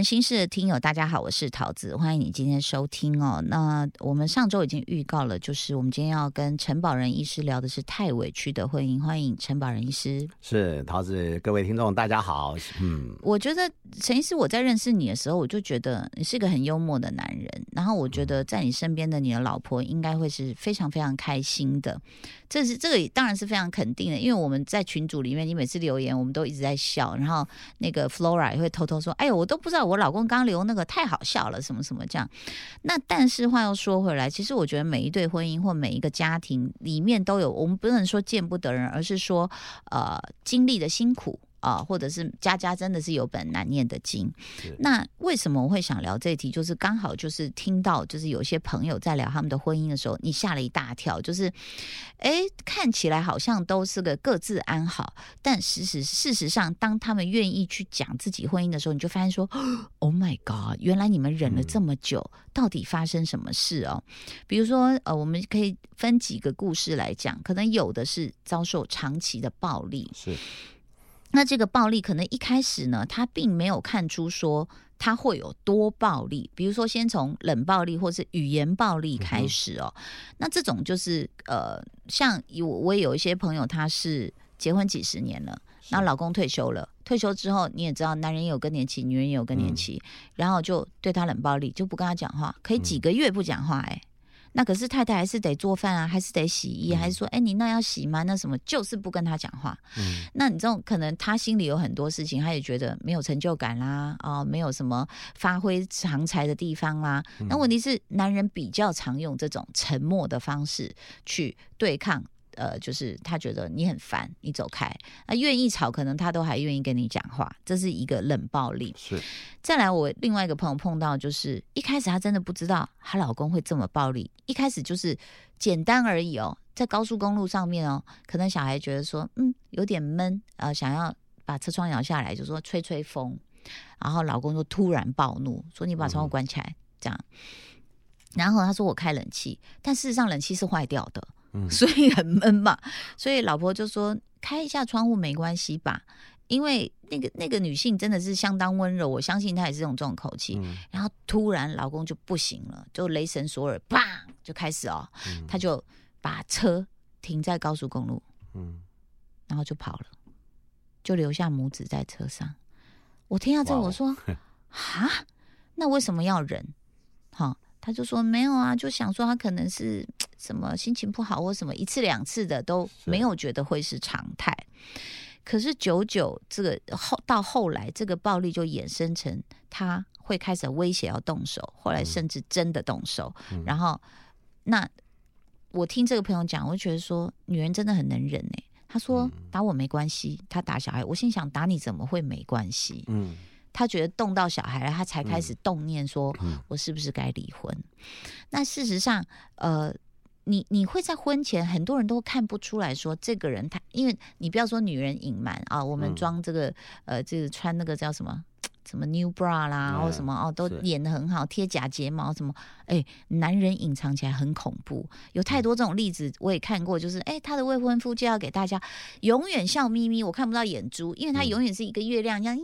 女人心事的听友，大家好，我是桃子，欢迎你今天收听哦。那我们上周已经预告了，就是我们今天要跟陈宝仁医师聊的是太委屈的婚姻，欢迎陈宝仁医师。是桃子，各位听众大家好。嗯，我觉得陈医师，我在认识你的时候，我就觉得你是个很幽默的男人，然后我觉得在你身边的你的老婆应该会是非常非常开心的。这是这个当然是非常肯定的，因为我们在群组里面，你每次留言我们都一直在笑，然后那个 Flora 也会偷偷说：“哎呦，我都不知道我老公刚留那个太好笑了，什么什么这样。”那但是话又说回来，其实我觉得每一对婚姻或每一个家庭里面都有，我们不能说见不得人，而是说呃经历的辛苦。啊，或者是家家真的是有本难念的经。那为什么我会想聊这一题？就是刚好就是听到，就是有些朋友在聊他们的婚姻的时候，你吓了一大跳。就是，哎，看起来好像都是个各自安好，但事实事实上，当他们愿意去讲自己婚姻的时候，你就发现说，Oh my God，原来你们忍了这么久，到底发生什么事哦？比如说，呃，我们可以分几个故事来讲，可能有的是遭受长期的暴力，是。那这个暴力可能一开始呢，他并没有看出说他会有多暴力，比如说先从冷暴力或是语言暴力开始哦。那这种就是呃，像我我也有一些朋友，他是结婚几十年了，然后老公退休了，退休之后你也知道，男人也有更年期，女人也有更年期，然后就对他冷暴力，就不跟他讲话，可以几个月不讲话，哎。那可是太太还是得做饭啊，还是得洗衣，还是说，哎，你那要洗吗？那什么，就是不跟他讲话。嗯，那你这种可能他心里有很多事情，他也觉得没有成就感啦，哦，没有什么发挥长才的地方啦。那问题是，男人比较常用这种沉默的方式去对抗。呃，就是他觉得你很烦，你走开。那愿意吵，可能他都还愿意跟你讲话，这是一个冷暴力。是。再来，我另外一个朋友碰到，就是一开始她真的不知道她老公会这么暴力，一开始就是简单而已哦，在高速公路上面哦，可能小孩觉得说，嗯，有点闷，呃，想要把车窗摇下来，就说吹吹风，然后老公就突然暴怒，说你把窗户关起来，这样。然后他说我开冷气，但事实上冷气是坏掉的。所以很闷嘛，所以老婆就说开一下窗户没关系吧，因为那个那个女性真的是相当温柔，我相信她也是用这种口气。然后突然老公就不行了，就雷神索尔，砰就开始哦，他就把车停在高速公路，嗯，然后就跑了，就留下母子在车上。我听到这我说啊，那为什么要忍？好。他就说没有啊，就想说他可能是什么心情不好或什么一次两次的都没有觉得会是常态。可是久久这个后到后来，这个暴力就衍生成他会开始威胁要动手，后来甚至真的动手。然后那我听这个朋友讲，我就觉得说女人真的很能忍哎。他说打我没关系，他打小孩，我心想打你怎么会没关系？嗯。他觉得动到小孩了，他才开始动念说：“我是不是该离婚？”那事实上，呃，你你会在婚前，很多人都看不出来说这个人他，因为你不要说女人隐瞒啊，我们装这个呃，这个穿那个叫什么什么 new bra 啦，或什么哦，都演的很好，贴假睫毛什么，哎，男人隐藏起来很恐怖，有太多这种例子，我也看过，就是哎，他的未婚夫就要给大家永远笑眯眯，我看不到眼珠，因为他永远是一个月亮一样。咦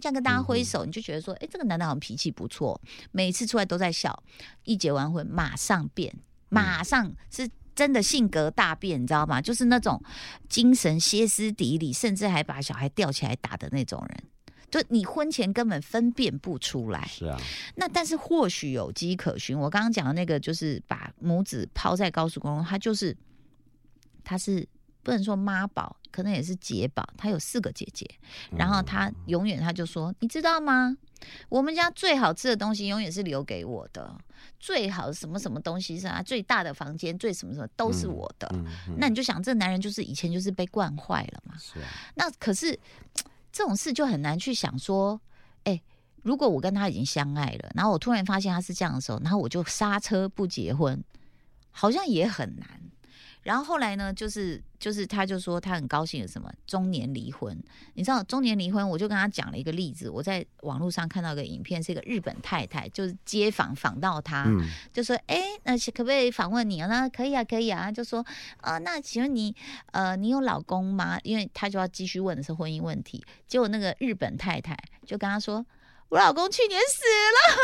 这样跟大家挥手，你就觉得说，哎，这个男的好像脾气不错，每次出来都在笑。一结完婚马上变，马上是真的性格大变，你知道吗？就是那种精神歇斯底里，甚至还把小孩吊起来打的那种人。就你婚前根本分辨不出来。是啊。那但是或许有迹可循。我刚刚讲的那个，就是把母子抛在高速公路，他就是他是。不能说妈宝，可能也是姐宝。他有四个姐姐，然后他永远他就说：“你知道吗？我们家最好吃的东西永远是留给我的，最好什么什么东西是啊，最大的房间最什么什么都是我的。”那你就想，这男人就是以前就是被惯坏了嘛。是啊。那可是这种事就很难去想说，哎，如果我跟他已经相爱了，然后我突然发现他是这样的时候，然后我就刹车不结婚，好像也很难。然后后来呢，就是就是，他就说他很高兴有什么中年离婚。你知道中年离婚，我就跟他讲了一个例子。我在网络上看到一个影片，是一个日本太太，就是街访访到他，就说：“哎，那可不可以访问你啊？”那可以啊，可以啊。就说：“呃，那请问你呃，你有老公吗？”因为他就要继续问的是婚姻问题。结果那个日本太太就跟他说：“我老公去年死了，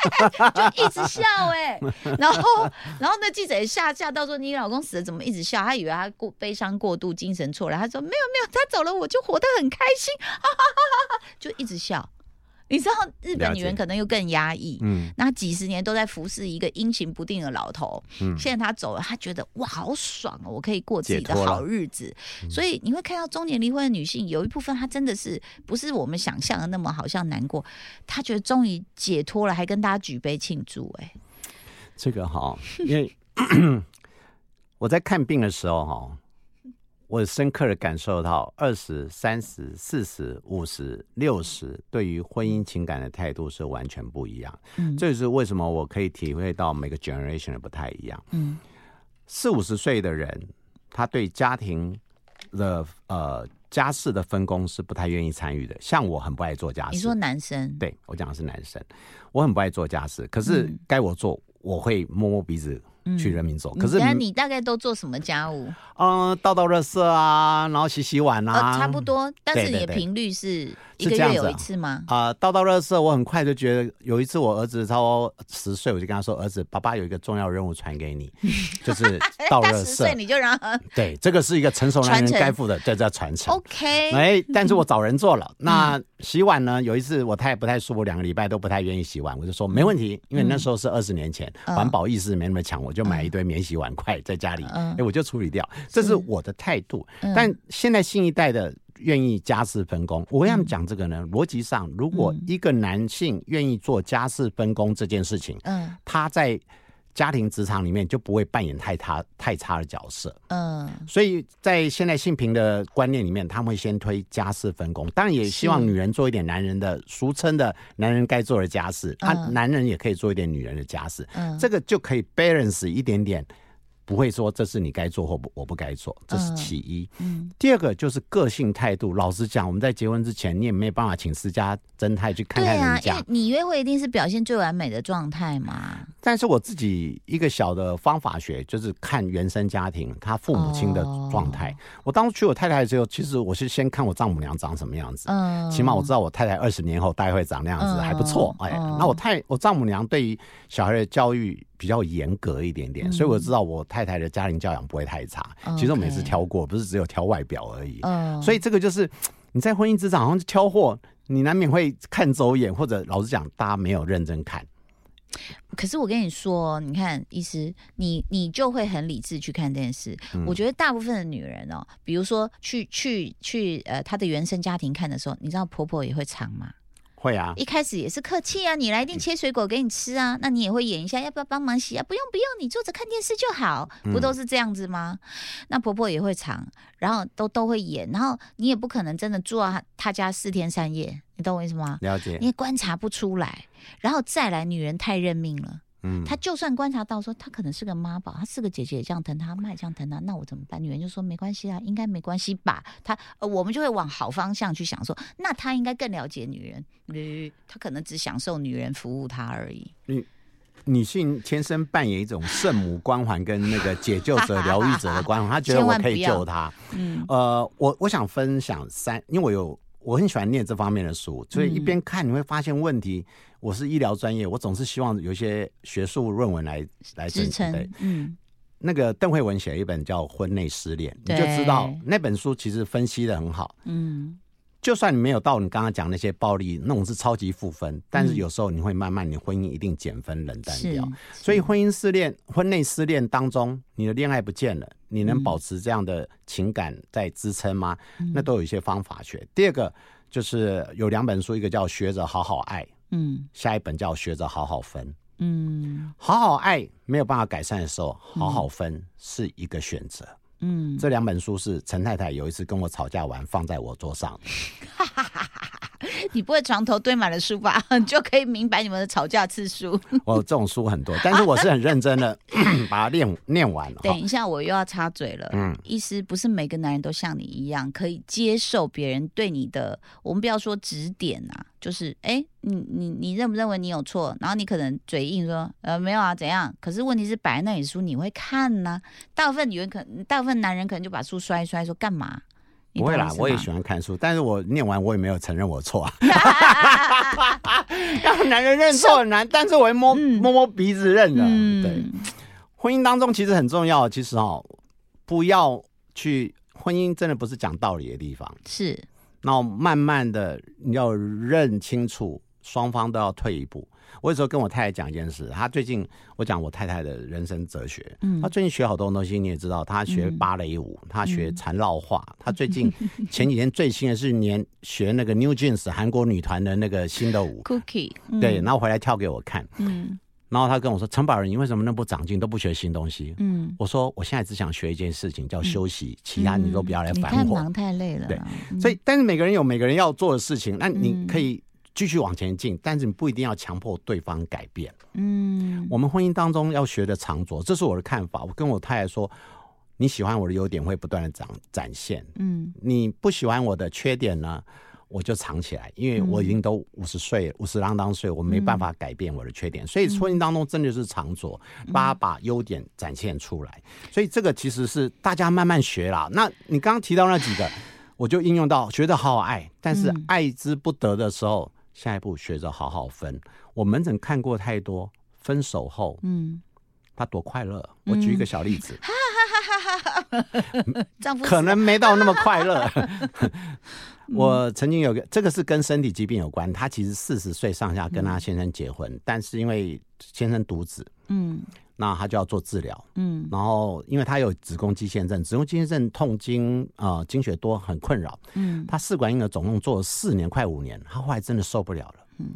就一直笑哎、然后然后那记者也吓吓到说你老公死了怎么一直笑？他以为他过悲伤过度，精神错乱。他说没有没有，他走了我就活得很开心，哈哈哈哈，就一直笑。你知道日本女人可能又更压抑，嗯。那几十年都在服侍一个阴晴不定的老头，嗯，现在他走了，他觉得哇好爽哦，我可以过自己的好日子。所以你会看到中年离婚的女性，有一部分她真的是不是我们想象的那么好像难过，她觉得终于解脱了，还跟大家举杯庆祝、哎，这个哈，因为 我在看病的时候哈，我深刻的感受到二十三十、四十、五十、六十对于婚姻情感的态度是完全不一样。嗯这就是为什么我可以体会到每个 generation 的不太一样。嗯四五十岁的人，他对家庭的呃家事的分工是不太愿意参与的。像我很不爱做家事，你说男生，对我讲的是男生，我很不爱做家事，可是嗯该我做，我会摸摸鼻子嗯去人民做。可是你，你大概都做什么家务？嗯、倒倒热色啊，然后洗洗碗啊，呃，差不多，但是你的频率是一个月有一次吗？啊、倒倒热色，我很快就觉得有一次我儿子超过十岁，我就跟他说：“儿子，爸爸有一个重要任务传给你，就是倒他垃十岁。你就让他对，这个是一个成熟男人该负的，这叫传承。OK，哎，但是我找人做了。那洗碗呢？有一次我太不太舒服，两个礼拜都不太愿意洗碗，我就说没问题，因为那时候是二十年前，嗯环保意识没那么强，我就买一堆免洗碗筷在家里，嗯哎，我就处理掉，这是我的态度。嗯但现在新一代的。愿意家事分工，我为什么讲这个呢？逻辑上，如果嗯一个男性愿意做家事分工这件事情，嗯他在家庭职场里面就不会扮演太差太差的角色。嗯。所以在现在性平的观念里面，他们会先推家事分工，当然也希望女人做一点男人的俗称的男人该做的家事，啊，嗯。男人也可以做一点女人的家事，嗯，这个就可以 balance 一点点，不会说这是你该做或不我不该做，这是嗯其一。嗯第二个就是个性态度。老实讲，我们在结婚之前，你也没有办法请私家侦探去看看人家。因为你约会一定是表现最完美的状态嘛。但是我自己一个小的方法学，就是看原生家庭他父母亲的状态。我当初娶我太太的时候，其实我是先看我丈母娘长什么样子。嗯，起码我知道我太太二十年后大概会长那样子，嗯还不错。哎，嗯那我太我丈母娘对于小孩的教育比较严格一点点，嗯所以我知道我太太太的家庭教养不会太差。嗯其实我每次 OK 挑过，不是只有挑外表而已。嗯，所以这个就是你在婚姻职场好像是挑货，你难免会看走眼，或者老实讲，大家没有认真看。可是我跟你说，你看，医师，你你就会很理智去看这件事。嗯我觉得大部分的女人哦，比如说去去去呃她的原生家庭看的时候，你知道婆婆也会藏吗？会啊，一开始也是客气啊，你来一定切水果给你吃啊，那你也会演一下，要不要帮忙洗啊？不用不用，你坐着看电视就好，不都是这样子吗？那婆婆也会尝，然后都都会演，然后你也不可能真的住到她她家四天三夜，你懂我意思吗？了解你。也观察不出来，然后再来，女人太认命了。嗯，他就算观察到说他可能是个妈宝，他是个姐姐也这样疼他，妈也这样疼他，那我怎么办？女人就说没关系啊，应该没关系吧？他呃，我们就会往好方向去想说，那他应该更了解女人，呃，他可能只享受女人服务他而已。女性天生扮演一种圣母光环跟那个解救者、疗愈者的光环，她觉得我可以救她。嗯呃，我我想分享三，因为我有我很喜欢念这方面的书，所以一边看你会发现问题。我是医疗专业，我总是希望有一些学术论文来来支撑对，嗯那个邓慧文写了一本叫《婚内失恋》，你就知道那本书其实分析的很好。嗯就算你没有到你刚刚讲那些暴力，那种是超级负分，但是嗯有时候你会慢慢，你婚姻一定减分冷淡掉。，所以婚姻失恋、婚内失恋当中，你的恋爱不见了，你能嗯保持这样的情感在支撑吗？嗯那都有一些方法学。第二个就是有两本书，一个叫《学着好好爱》，嗯下一本叫《学着好好分》。嗯好好爱没有办法改善的时候，好好分是一个选择。嗯，这两本书是陈太太有一次跟我吵架完放在我桌上，你不会床头堆满了书吧？你 就可以明白你们的吵架次数。我 这种书很多，但是我是很认真的 把它念念完了。等一下，我又要插嘴了。嗯意思不是每个男人都像你一样可以接受别人对你的，我们不要说指点啊，就是哎、诶你你你认不认为你有错？然后你可能嘴硬说呃没有啊怎样？可是问题是摆在那里书你会看呢、大部分女人可大部分男人可能就把书摔一摔说干嘛？你不会啦我也喜欢看书，但是我念完我也没有承认我错啊。让男人认错很难，但是我会摸、嗯摸摸鼻子认的。嗯对，婚姻当中其实很重要，其实哦，不要去婚姻真的不是讲道理的地方，是，然后慢慢的你要认清楚，双方都要退一步。我有时候跟我太太讲一件事，她最近我讲我太太的人生哲学，嗯她最近学好多东西，你也知道，她学嗯。芭蕾舞，她学缠绕画，她最近 前几天最新的是年学那个 New Jeans 韩国女团的那个新的舞，cookie，嗯。对，然后回来跳给我看，嗯。然后她跟我说：“陈宝仁，你为什么那么不长进，都不学新东西？”嗯，我说：“我现在只想学一件事情，叫休息，其他你都不要来烦我。太忙太累了。对，嗯所以，但是每个人有每个人要做的事情，那你嗯。可以继续往前进，但是你不一定要强迫对方改变。嗯我们婚姻当中要学的长着，这是我的看法。我跟我太太说，你喜欢我的优点会不断的展展现，嗯你不喜欢我的缺点呢，我就藏起来，因为我已经都五十岁，五十啷当岁，我没办法改变我的缺点。所以婚姻当中真的是长着，把它把优点展现出来。所以这个其实是大家慢慢学啦。那你刚刚提到那几个，我就应用到学的好好爱，但是嗯爱之不得的时候，下一步学着好好分。我门诊看过太多，分手后嗯，他多快乐。我举一个小例子，丈夫可能没到那么快乐。我曾经有个，这个是跟身体疾病有关。他其实四十岁上下跟他先生结婚，但是因为先生独子，嗯那他就要做治疗。嗯然后因为他有子宫肌腺症，子宫肌腺症痛经啊、呃经血多很困扰。嗯他试管婴儿总共做了四年，快五年，他后来真的受不了了。嗯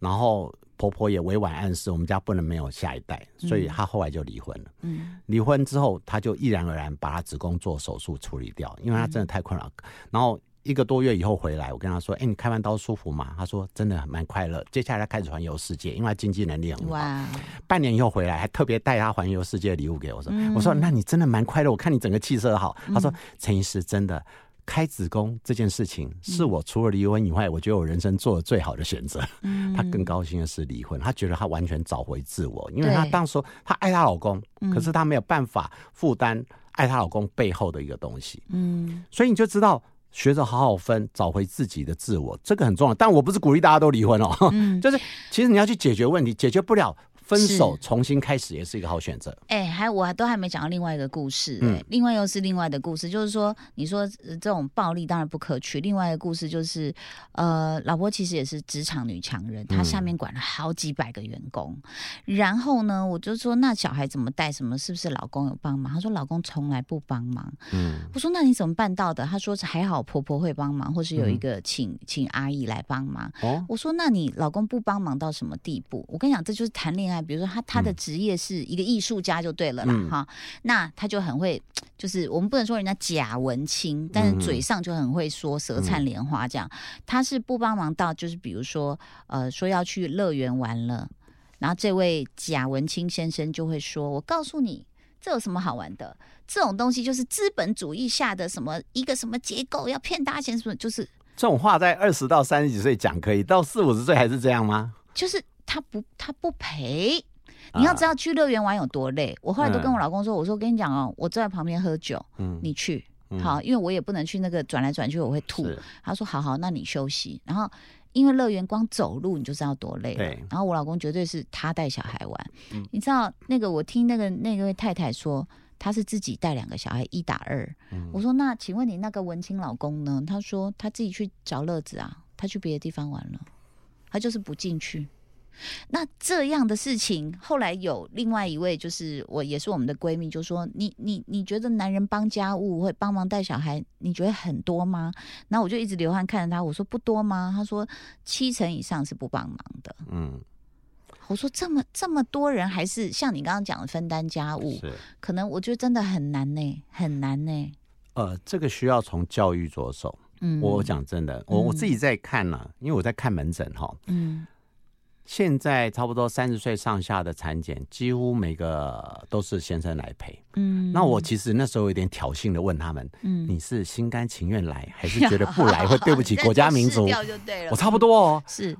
然后婆婆也委婉暗示我们家不能没有下一代，所以她后来就离婚了。嗯离婚之后，她就毅然而然把她子宫做手术处理掉，因为她真的太困扰。然后一个多月以后回来，我跟他说：“哎、你开完刀舒服吗？”他说：“真的蛮快乐。”接下来他开始环游世界，因为他经济能力很好。哇，半年以后回来，还特别带他环游世界的礼物给我说：“嗯我说，那你真的蛮快乐，我看你整个气色好。他说：“陈医师，真的。”开子宫这件事情是我除了离婚以外，我觉得我人生做的最好的选择。嗯她更高兴的是离婚，她觉得她完全找回自我，因为她对当时她爱她老公，嗯可是她没有办法负担爱她老公背后的一个东西，嗯所以你就知道学着好好分，找回自己的自我，这个很重要。但我不是鼓励大家都离婚哦，嗯，就是其实你要去解决问题，解决不了。分手重新开始也是一个好选择。哎、还我还都还没讲到另外一个故事、哎、嗯另外又是另外的故事，就是说，你说、呃这种暴力当然不可取。另外一个故事就是，呃，老婆其实也是职场女强人，她嗯下面管了好几百个员工。然后呢，我就说，那小孩怎么带？什么是不是老公有帮忙？她说老公从来不帮忙。嗯我说那你怎么办到的？她说还好婆婆会帮忙，或是有一个请、请阿姨来帮忙。哦，我说：“那你老公不帮忙到什么地步？我跟你讲，这就是谈恋爱。比如说他他的职业是一个艺术家就对了啦，嗯哈。那他就很会，就是我们不能说人家假文青，但是嗯嘴上就很会说舌灿莲花这样。他是不帮忙到，就是比如说呃说要去乐园玩了，然后这位贾文清先生就会说：我告诉你。”这有什么好玩的？这种东西就是资本主义下的什么一个什么结构，要骗大家钱，什么就是这种话在二十到三十几岁讲可以，到四五十岁还是这样吗？就是他不他不赔。啊你要知道去乐园玩有多累，我后来都跟嗯我老公说，我说跟你讲哦，我坐在旁边喝酒，嗯，你去。嗯好，因为我也不能去那个转来转去，我会吐。他说好好，那你休息。然后因为乐园光走路你就知道多累了对。然后我老公绝对是他带小孩玩，嗯你知道那个我听那个那个位太太说。他是自己带两个小孩一打二，嗯我说那请问你那个文青老公呢？他说他自己去找乐子啊，他去别的地方玩了，他就是不进去。那这样的事情，后来有另外一位，就是我也是我们的闺蜜，就说你你你觉得男人帮家务会帮忙带小孩，你觉得很多吗？然后我就一直流汗看着他，我说不多吗？他说七成以上是不帮忙的。嗯，我说这么这么多人还是像你刚刚讲的分担家务，是。可能我觉得真的很难呢，很难呢。呃，这个需要从教育着手。嗯，我讲真的，我我自己在看呢、因为我在看门诊哈。嗯现在差不多三十岁上下的产检，几乎每个都是先生来陪。嗯，那我其实那时候有点挑衅的问他们：嗯你是心甘情愿来，还是觉得不来会对不起 国家民族。我差不多哦，是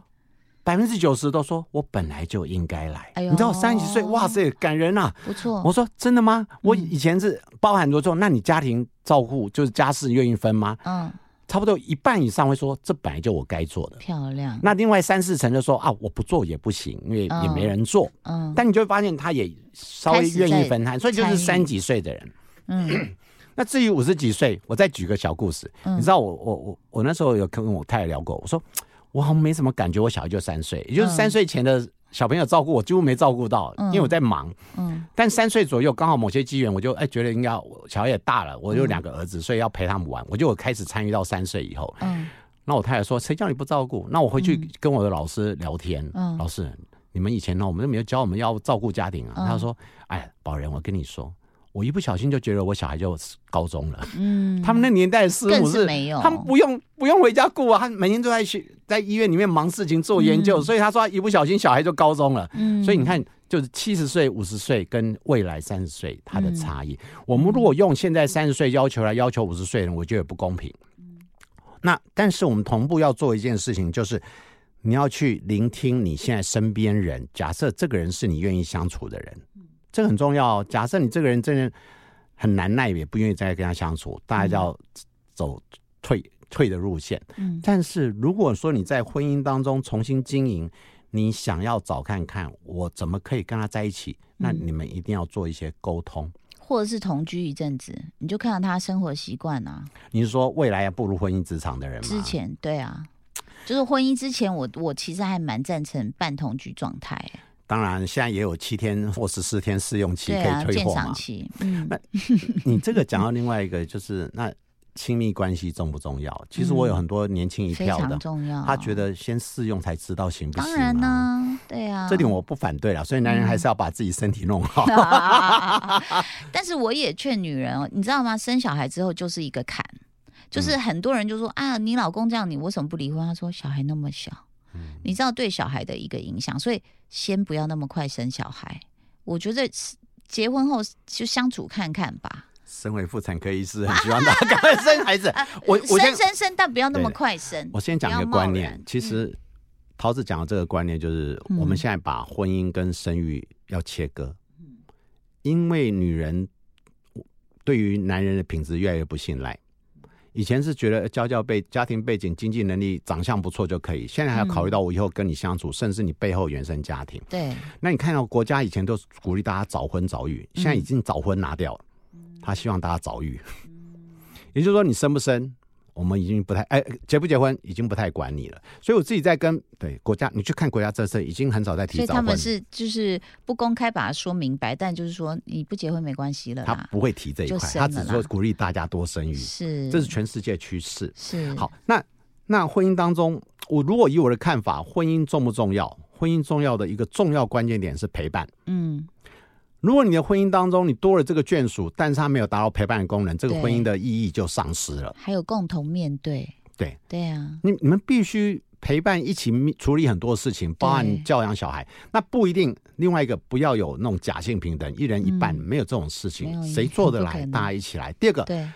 百分之九十都说我本来就应该来。哎呦你知道三十几岁，哇塞，感人啊！不错。我说真的吗？我嗯以前是包含多重，那你家庭照顾就是家事愿意分吗？嗯，差不多一半以上会说这本来就我该做的。漂亮。那另外三四成就说啊，我不做也不行，因为也没人做。嗯但你就会发现他也稍微愿意分摊，所以就是三十几岁的人。嗯 那至于五十几岁，我再举个小故事。嗯你知道我我我我那时候有跟我太太聊过，我说我好像没什么感觉，我小孩就三岁，也就是嗯三岁前的小朋友照顾我几乎没照顾到，嗯因为我在忙。嗯但三岁左右刚好某些机缘，我就哎觉得应该小孩也大了，我有两个儿子，所以要陪他们玩，我就开始参与到三岁以后。嗯那我太太说：“谁叫你不照顾？”那我回去嗯跟我的老师聊天，嗯老师，你们以前呢，我们都没有教我们要照顾家庭啊。嗯他说：“哎，宝仁，我跟你说，我一不小心就觉得我小孩就高中了。嗯，他们那年代是没有，他们不用不用回家顾啊，他每天都在学在医院里面忙事情做研究，嗯所以他说他一不小心小孩就高中了。嗯，所以你看，就是七十岁、五十岁跟未来三十岁它嗯的差异。我们如果用现在三十岁要求来要求五十岁人，我觉得不公平。那但是我们同步要做一件事情，就是你要去聆听你现在身边人。假设这个人是你愿意相处的人，这个很重要哦。假设你这个人真的很难耐，也不愿意再跟他相处，大家要走退退的路线。嗯但是如果说你在婚姻当中重新经营，你想要找看看我怎么可以跟他在一起，那嗯你们一定要做一些沟通。或者是同居一阵子，你就看到他生活习惯啊。你是说未来要步入婚姻职场的人吗？之前对啊，就是婚姻之前我，我其实还蛮赞成半同居状态。当然，现在也有七天或十四天试用期可以退货嘛赏。期，嗯那你这个讲到另外一个，就是那亲密关系重不重要？其实我有很多年轻一票的常，重要。他觉得先试用才知道行不行、啊。当然呢、对啊，这点我不反对了，所以男人还是要把自己身体弄好。但是我也劝女人哦，你知道吗？生小孩之后就是一个坎，就是嗯很多人就说、啊，你老公这样，你为什么不离婚？他说小孩那么小，嗯你知道对小孩的一个影响，所以先不要那么快生小孩。我觉得结婚后就相处看看吧，身为妇产科医师，很希望大家赶快生孩子。我我先生生生，但不要那么快生。我先讲一个观念，其实桃子讲的这个观念就是，嗯我们现在把婚姻跟生育要切割，嗯因为女人对于男人的品质越来越不信赖。以前是觉得教教背家庭背景、经济能力、长相不错就可以，现在还要考虑到我以后跟你相处，甚至你背后原生家庭。对，那你看到国家以前都鼓励大家早婚早育，现在已经早婚拿掉了，他希望大家早育。也就是说，你生不生，我们已经不太哎结不结婚已经不太管你了。所以我自己在跟对国家，你去看国家政策，已经很少在所以提早婚，他们是就是不公开把它说明白，但就是说你不结婚没关系了。他不会提这一块，他只说啦鼓励大家多生育，是，这是全世界趋势。是好，那那婚姻当中，我如果以我的看法，婚姻重不重要？婚姻重要的一个重要关键点是陪伴。嗯，如果你的婚姻当中你多了这个眷属，但是它没有达到陪伴的功能，这个婚姻的意义就丧失了。还有共同面对，对对啊，你你们必须陪伴一起处理很多事情，包含教养小孩。那不一定，另外一个不要有那种假性平等，一人一半，嗯没有这种事情，谁做得来？大家一起来。第二个，对，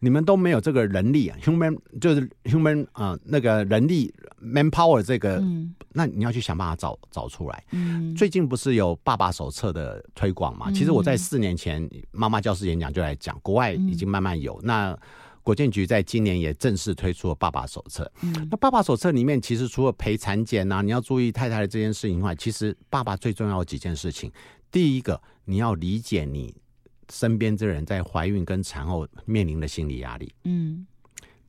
你们都没有这个人力啊，human 就是 human 啊、那个人力 manpower 这个，嗯那你要去想办法找找出来。嗯，最近不是有爸爸手册的推广嘛？嗯其实我在四年前妈妈教师演讲就来讲，国外已经慢慢有。那国建局在今年也正式推出了爸爸手册。嗯那爸爸手册里面，其实除了陪产检啊，你要注意太太的这件事情以外，其实爸爸最重要的几件事情，第一个，你要理解你身边这人在怀孕跟产后面临的心理压力；嗯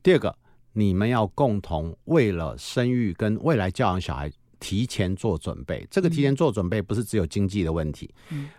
第二个，你们要共同为了生育跟未来教养小孩提前做准备。这个提前做准备不是只有经济的问题、嗯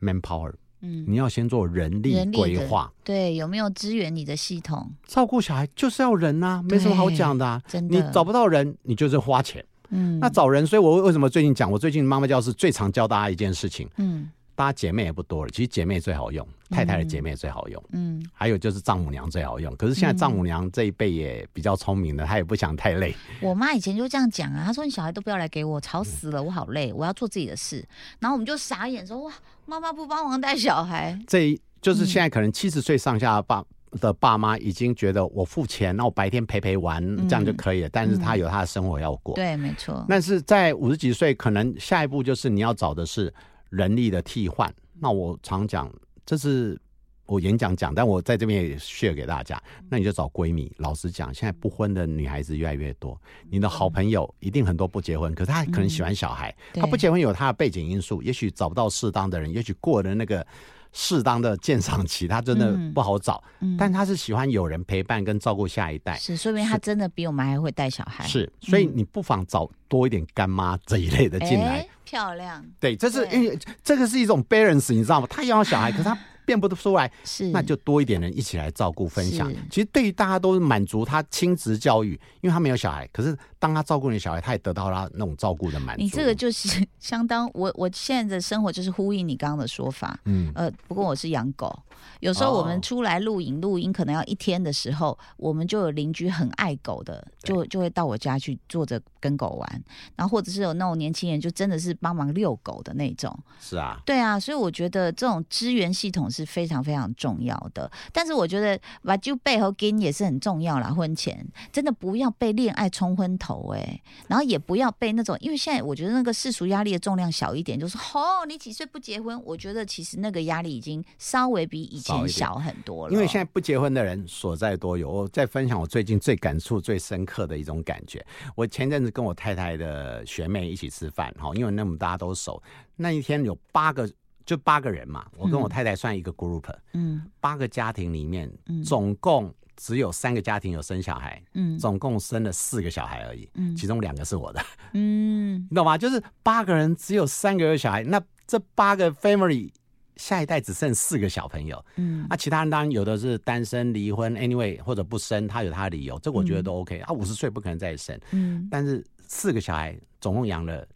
m a n p o w e r 嗯，你要先做人力规划。对，有没有支援你的系统？照顾小孩就是要人呐、没什么好讲的、啊。真的，你找不到人，你就是花钱。嗯，那找人，所以我为什么最近讲，我最近妈妈教室最常教大家一件事情，嗯大家姐妹也不多了，其实姐妹最好用，太太的姐妹最好用，嗯还有就是丈母娘最好用。可是现在丈母娘这一辈也比较聪明的，她也不想太累。我妈以前就这样讲啊，她说你小孩都不要来给我，吵死了，我好累，我要做自己的事。然后我们就傻眼说哇，妈妈不帮忙带小孩，这一就是现在可能七十岁上下的爸的爸妈已经觉得我付钱，那我白天陪陪玩，这样就可以了。但是他有他的生活要过。对，没错。但是在五十几岁，可能下一步就是你要找的是人力的替换。那我常讲，这是。我演讲讲，但我在这边也 share 给大家。那你就找闺蜜。老实讲，现在不婚的女孩子越来越多。你的好朋友一定很多不结婚，可是她可能喜欢小孩。她不结婚有她的背景因素，也许找不到适当的人，也许过了那个适当的鉴赏期，他真的不好找。但他是喜欢有人陪伴跟照顾下一代，是说明他真的比我们还会带小孩。是，所以你不妨找多一点干妈这一类的进来。漂亮。对，这是因为这个是一种 balance，你知道吗？他要小孩，可是他。变不出来，是那就多一点人一起来照顾分享。其实对于大家都是满足他亲职教育，因为他没有小孩，可是当他照顾你小孩，他也得到他那种照顾的满足。你这个就是 相当我我现在的生活就是呼应你刚刚的说法。嗯，呃，不过我是养狗。有时候我们出来录影，录音可能要一天的时候，我们就有邻居很爱狗的，就就会到我家去坐着跟狗玩，然后或者是有那种年轻人，就真的是帮忙遛狗的那种。是啊，对啊，所以我觉得这种支援系统是非常非常重要的。但是我觉得把就背后跟也是很重要啦。婚前真的不要被恋爱冲昏头哎，然后也不要被那种，因为现在我觉得那个世俗压力的重量小一点，就是哦，你几岁不结婚？我觉得其实那个压力已经稍微比。以前小很多了，因为现在不结婚的人所在多有。我在分享我最近最感触最深刻的一种感觉。我前阵子跟我太太的学妹一起吃饭，哈，因为那么大家都熟。那一天有八个，就八个人嘛。我跟我太太算一个 group，嗯，八个家庭里面，总共只有三个家庭有生小孩，嗯，总共生了四个小孩而已，嗯，其中两个是我的，嗯，你懂吗？就是八个人只有三个有小孩，那这八个 family。下一代只剩四个小朋友，嗯，那其他人当然有的是单身、离婚，anyway 或者不生，他有他的理由，这我觉得都 OK。他五十岁不可能再生，嗯，但是四个小孩总共养了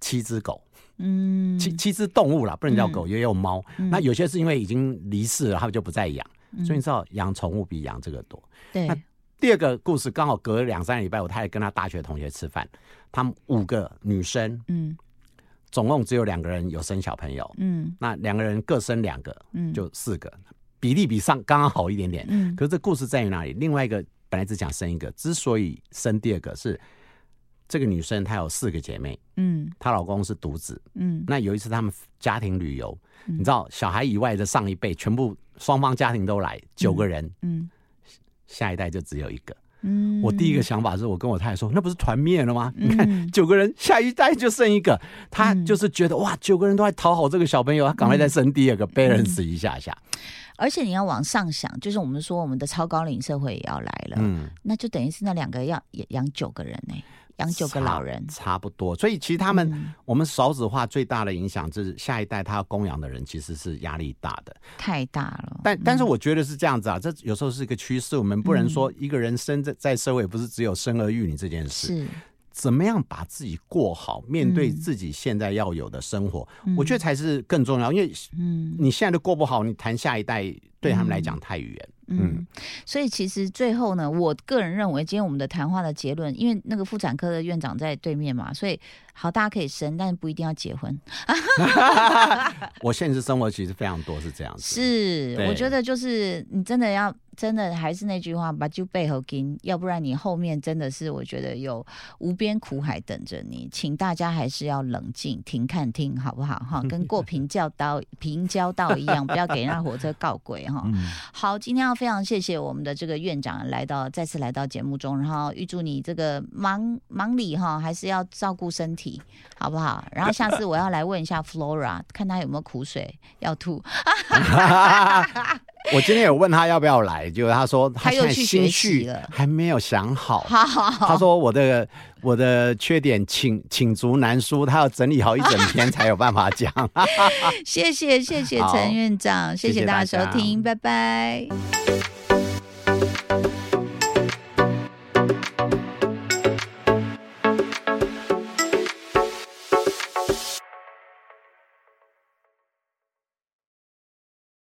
七只狗，嗯，七七只动物啦，不能叫狗，也有猫。那有些是因为已经离世了，他们就不再养，所以你知道养宠物比养这个多。对。那第二个故事刚好隔两三个礼拜，我太太跟她大学同学吃饭，他们五个女生，嗯。总共只有两个人有生小朋友，嗯，那两个人各生两个，嗯，就四个，比例比上刚刚好一点点，嗯。可是这故事在于哪里？另外一个本来只想生一个，之所以生第二个是这个女生她有四个姐妹，嗯，她老公是独子，嗯。那有一次他们家庭旅游，你知道小孩以外的上一辈全部双方家庭都来九个人，嗯，下一代就只有一个。嗯，我第一个想法是我跟我太太说，那不是团灭了吗？你看九个人，下一代就剩一个，他就是觉得哇，九个人都在讨好这个小朋友，他赶快再生第二个，balance 一下下。而且你要往上想，就是我们说我们的超高龄社会也要来了，嗯，那就等于是那两个要养九个人呢。养九个老人。差不多，所以其实他们我们少子化最大的影响就是下一代他要供养的人其实是压力大的，太大了。但但是我觉得是这样子啊，这有时候是一个趋势，我们不能说一个人生在在社会不是只有生儿育女这件事，是。怎么样把自己过好，面对自己现在要有的生活，我觉得才是更重要。因为嗯，你现在都过不好，你谈下一代对他们来讲太远。嗯，所以其实最后呢，我个人认为，今天我们的谈话的结论，因为那个妇产科的院长在对面嘛，所以好，大家可以生，但是不一定要结婚。我现实生活其实非常多是这样子，是我觉得就是你真的要。真的还是那句话，把就背后跟，要不然你后面真的是我觉得有无边苦海等着你，请大家还是要冷静，停看听好不好？哈，跟过平交道 平交道一样，不要给人家火车告鬼哈。好，今天要非常谢谢我们的这个院长来到再次来到节目中，然后预祝你这个忙忙里哈，还是要照顾身体，好不好？然后下次我要来问一下 Flora，看他有没有苦水要吐。我今天有问他要不要来，结果他说他又去学习了，还没有想好。好他说我的我的缺点请请足难书，他要整理好一整天才有办法讲。谢谢谢谢陈院长，谢谢大家收听，拜拜。